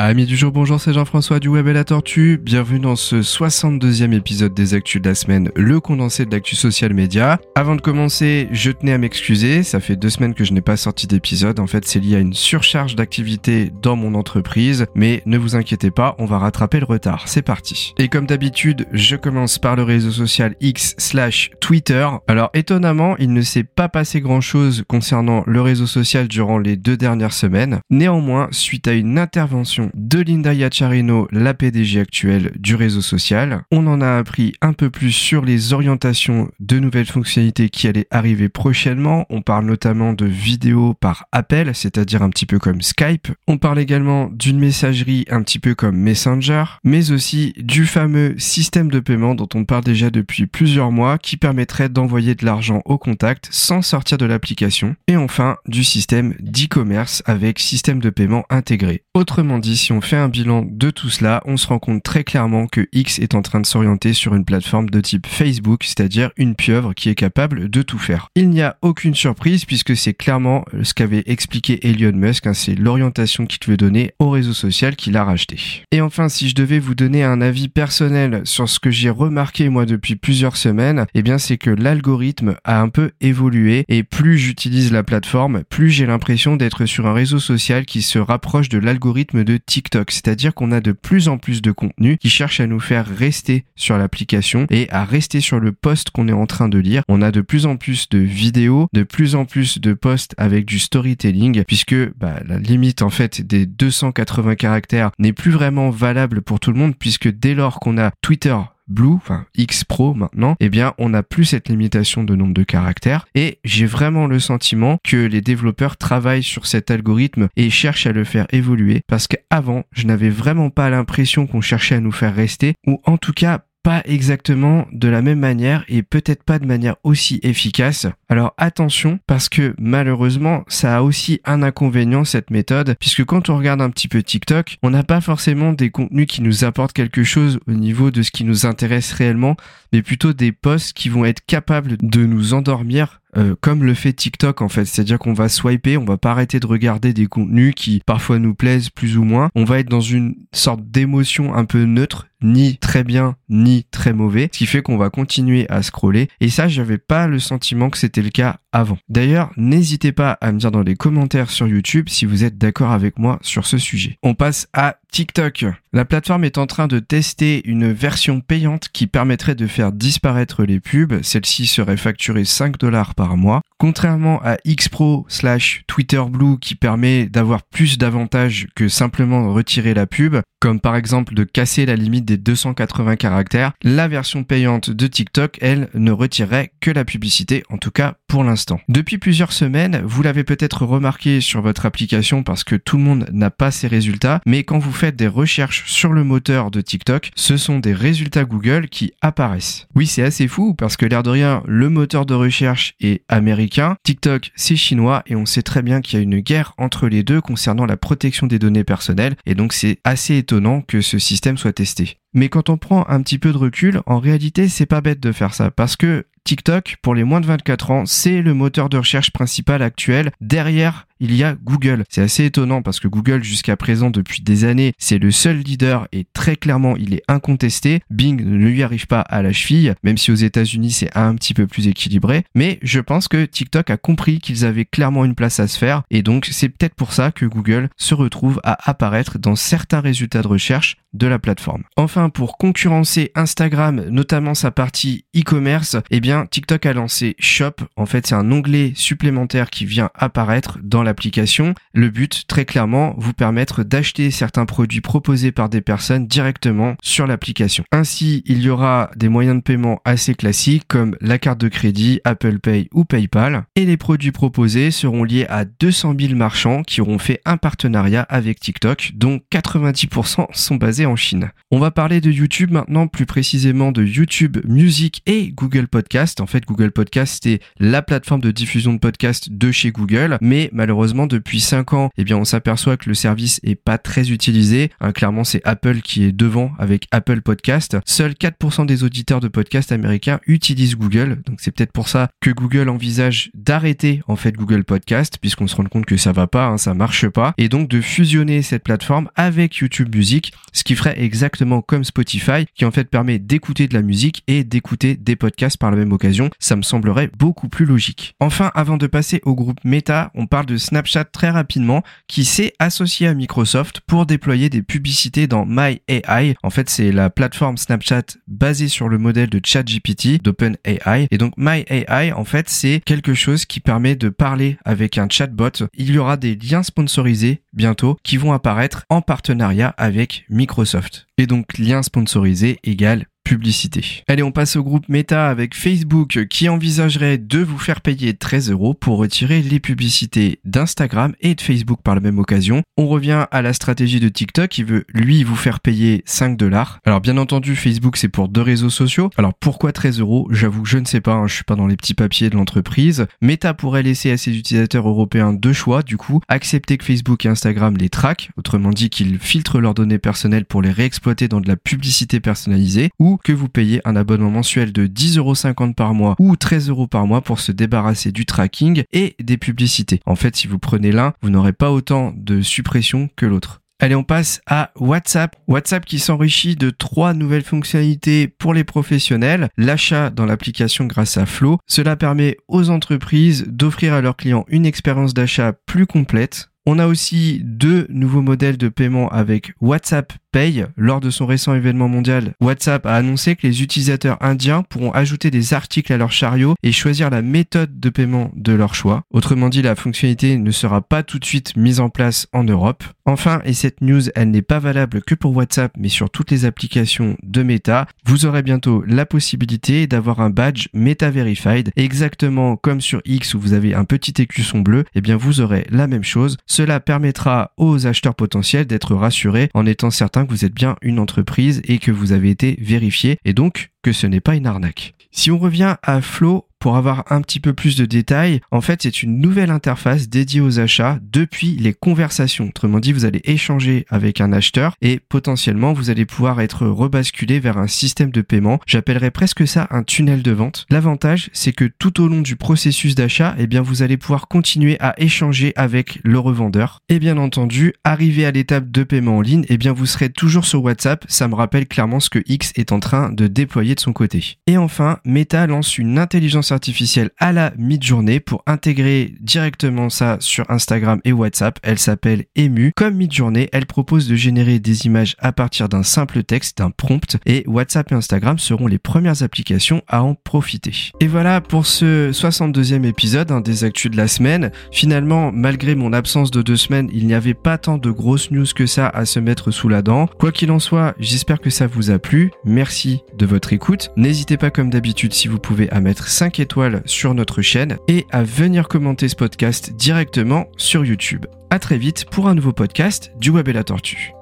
Amis du jour, bonjour, c'est Jean-François du Web et la Tortue. Bienvenue dans ce 62e épisode des Actus de la semaine, le condensé de l'actu social média. Avant de commencer, je tenais à m'excuser, ça fait deux semaines que je n'ai pas sorti d'épisode. En fait, c'est lié à une surcharge d'activité dans mon entreprise, mais ne vous inquiétez pas, on va rattraper le retard. C'est parti. Et comme d'habitude, je commence par le réseau social X slash Twitter. Alors, étonnamment, il ne s'est pas passé grand chose concernant le réseau social durant les deux dernières semaines. Néanmoins, suite à une intervention de Linda Yacharino, la PDG actuelle du réseau social. On en a appris un peu plus sur les orientations de nouvelles fonctionnalités qui allaient arriver prochainement. On parle notamment de vidéos par appel, c'est-à-dire un petit peu comme Skype. On parle également d'une messagerie un petit peu comme Messenger, mais aussi du fameux système de paiement dont on parle déjà depuis plusieurs mois qui permettrait d'envoyer de l'argent au contact sans sortir de l'application. Et enfin, du système d'e-commerce avec système de paiement intégré. Autrement dit, si on fait un bilan de tout cela, on se rend compte très clairement que X est en train de s'orienter sur une plateforme de type Facebook, c'est-à-dire une pieuvre qui est capable de tout faire. Il n'y a aucune surprise puisque c'est clairement ce qu'avait expliqué Elon Musk, hein, c'est l'orientation qu'il veut donner au réseau social qu'il a racheté. Et enfin, si je devais vous donner un avis personnel sur ce que j'ai remarqué moi depuis plusieurs semaines, eh bien c'est que l'algorithme a un peu évolué et plus j'utilise la plateforme, plus j'ai l'impression d'être sur un réseau social qui se rapproche de l'algorithme de TikTok, c'est-à-dire qu'on a de plus en plus de contenu qui cherche à nous faire rester sur l'application et à rester sur le post qu'on est en train de lire. On a de plus en plus de vidéos, de plus en plus de posts avec du storytelling, puisque bah, la limite en fait des 280 caractères n'est plus vraiment valable pour tout le monde, puisque dès lors qu'on a Twitter, Blue, enfin X Pro maintenant, eh bien on n'a plus cette limitation de nombre de caractères. Et j'ai vraiment le sentiment que les développeurs travaillent sur cet algorithme et cherchent à le faire évoluer parce qu'avant je n'avais vraiment pas l'impression qu'on cherchait à nous faire rester ou en tout cas pas exactement de la même manière et peut-être pas de manière aussi efficace. Alors attention parce que malheureusement ça a aussi un inconvénient cette méthode puisque quand on regarde un petit peu TikTok on n'a pas forcément des contenus qui nous apportent quelque chose au niveau de ce qui nous intéresse réellement mais plutôt des posts qui vont être capables de nous endormir euh, comme le fait TikTok en fait, c'est-à-dire qu'on va swiper, on va pas arrêter de regarder des contenus qui parfois nous plaisent plus ou moins, on va être dans une sorte d'émotion un peu neutre, ni très bien, ni très mauvais, ce qui fait qu'on va continuer à scroller, et ça j'avais pas le sentiment que c'était le cas avant. D'ailleurs, n'hésitez pas à me dire dans les commentaires sur YouTube si vous êtes d'accord avec moi sur ce sujet. On passe à TikTok. La plateforme est en train de tester une version payante qui permettrait de faire disparaître les pubs. Celle-ci serait facturée 5 dollars par mois. Contrairement à Xpro slash Twitter Blue qui permet d'avoir plus d'avantages que simplement retirer la pub, comme par exemple de casser la limite des 280 caractères, la version payante de TikTok, elle, ne retirerait que la publicité, en tout cas pour l'instant. Depuis plusieurs semaines, vous l'avez peut-être remarqué sur votre application parce que tout le monde n'a pas ces résultats, mais quand vous faites des recherches sur le moteur de TikTok, ce sont des résultats Google qui apparaissent. Oui, c'est assez fou parce que l'air de rien, le moteur de recherche est américain, TikTok c'est chinois et on sait très bien qu'il y a une guerre entre les deux concernant la protection des données personnelles et donc c'est assez étonnant que ce système soit testé. Mais quand on prend un petit peu de recul, en réalité, c'est pas bête de faire ça parce que TikTok, pour les moins de 24 ans, c'est le moteur de recherche principal actuel derrière il y a Google. C'est assez étonnant parce que Google, jusqu'à présent, depuis des années, c'est le seul leader et très clairement, il est incontesté. Bing ne lui arrive pas à la cheville, même si aux États-Unis, c'est un petit peu plus équilibré. Mais je pense que TikTok a compris qu'ils avaient clairement une place à se faire et donc c'est peut-être pour ça que Google se retrouve à apparaître dans certains résultats de recherche de la plateforme. Enfin, pour concurrencer Instagram, notamment sa partie e-commerce, eh bien, TikTok a lancé Shop. En fait, c'est un onglet supplémentaire qui vient apparaître dans l'application. Le but, très clairement, vous permettre d'acheter certains produits proposés par des personnes directement sur l'application. Ainsi, il y aura des moyens de paiement assez classiques comme la carte de crédit, Apple Pay ou PayPal. Et les produits proposés seront liés à 200 000 marchands qui auront fait un partenariat avec TikTok, dont 90% sont basés en Chine. On va parler de YouTube maintenant, plus précisément de YouTube Music et Google Podcast. En fait, Google Podcast est la plateforme de diffusion de podcasts de chez Google, mais malheureusement, malheureusement depuis 5 ans, eh bien on s'aperçoit que le service est pas très utilisé. Hein, clairement c'est Apple qui est devant avec Apple Podcast. Seuls 4% des auditeurs de podcasts américains utilisent Google. Donc c'est peut-être pour ça que Google envisage d'arrêter en fait Google Podcast puisqu'on se rend compte que ça va pas, hein, ça marche pas et donc de fusionner cette plateforme avec YouTube Music, ce qui ferait exactement comme Spotify qui en fait permet d'écouter de la musique et d'écouter des podcasts par la même occasion. Ça me semblerait beaucoup plus logique. Enfin, avant de passer au groupe Meta, on parle de Snapchat très rapidement qui s'est associé à Microsoft pour déployer des publicités dans My AI. En fait, c'est la plateforme Snapchat basée sur le modèle de ChatGPT d'OpenAI. Et donc My AI, en fait, c'est quelque chose qui permet de parler avec un chatbot. Il y aura des liens sponsorisés bientôt qui vont apparaître en partenariat avec Microsoft. Et donc lien sponsorisé égale publicité. Allez, on passe au groupe Meta avec Facebook qui envisagerait de vous faire payer 13 euros pour retirer les publicités d'Instagram et de Facebook par la même occasion. On revient à la stratégie de TikTok qui veut lui vous faire payer 5 dollars. Alors bien entendu, Facebook c'est pour deux réseaux sociaux. Alors pourquoi 13 euros? J'avoue, je ne sais pas, hein, je suis pas dans les petits papiers de l'entreprise. Meta pourrait laisser à ses utilisateurs européens deux choix, du coup, accepter que Facebook et Instagram les traquent, autrement dit qu'ils filtrent leurs données personnelles pour les réexploiter dans de la publicité personnalisée, ou que vous payez un abonnement mensuel de 10,50€ par mois ou 13€ par mois pour se débarrasser du tracking et des publicités. En fait, si vous prenez l'un, vous n'aurez pas autant de suppression que l'autre. Allez, on passe à WhatsApp. WhatsApp qui s'enrichit de trois nouvelles fonctionnalités pour les professionnels. L'achat dans l'application grâce à Flow. Cela permet aux entreprises d'offrir à leurs clients une expérience d'achat plus complète. On a aussi deux nouveaux modèles de paiement avec WhatsApp Pay. Lors de son récent événement mondial, WhatsApp a annoncé que les utilisateurs indiens pourront ajouter des articles à leur chariot et choisir la méthode de paiement de leur choix. Autrement dit, la fonctionnalité ne sera pas tout de suite mise en place en Europe. Enfin, et cette news, elle n'est pas valable que pour WhatsApp, mais sur toutes les applications de Meta, vous aurez bientôt la possibilité d'avoir un badge Meta Verified, exactement comme sur X où vous avez un petit écusson bleu, et eh bien vous aurez la même chose. Cela permettra aux acheteurs potentiels d'être rassurés en étant certains que vous êtes bien une entreprise et que vous avez été vérifié et donc que ce n'est pas une arnaque. Si on revient à Flow, pour avoir un petit peu plus de détails, en fait, c'est une nouvelle interface dédiée aux achats depuis les conversations. Autrement dit, vous allez échanger avec un acheteur et potentiellement, vous allez pouvoir être rebasculé vers un système de paiement. J'appellerais presque ça un tunnel de vente. L'avantage, c'est que tout au long du processus d'achat, eh bien, vous allez pouvoir continuer à échanger avec le revendeur. Et bien entendu, arrivé à l'étape de paiement en ligne, eh bien, vous serez toujours sur WhatsApp. Ça me rappelle clairement ce que X est en train de déployer de son côté. Et enfin, Meta lance une intelligence artificielle à la mi-journée pour intégrer directement ça sur Instagram et WhatsApp. Elle s'appelle Emu. Comme Midjourney, elle propose de générer des images à partir d'un simple texte, d'un prompt, et WhatsApp et Instagram seront les premières applications à en profiter. Et voilà pour ce 62e épisode des actus de la semaine. Finalement, malgré mon absence de deux semaines, il n'y avait pas tant de grosses news que ça à se mettre sous la dent. Quoi qu'il en soit, j'espère que ça vous a plu. Merci de votre écoute. N'hésitez pas comme d'habitude si vous pouvez à mettre 5 étoiles sur notre chaîne et à venir commenter ce podcast directement sur YouTube. À très vite pour un nouveau podcast du Web et la Tortue.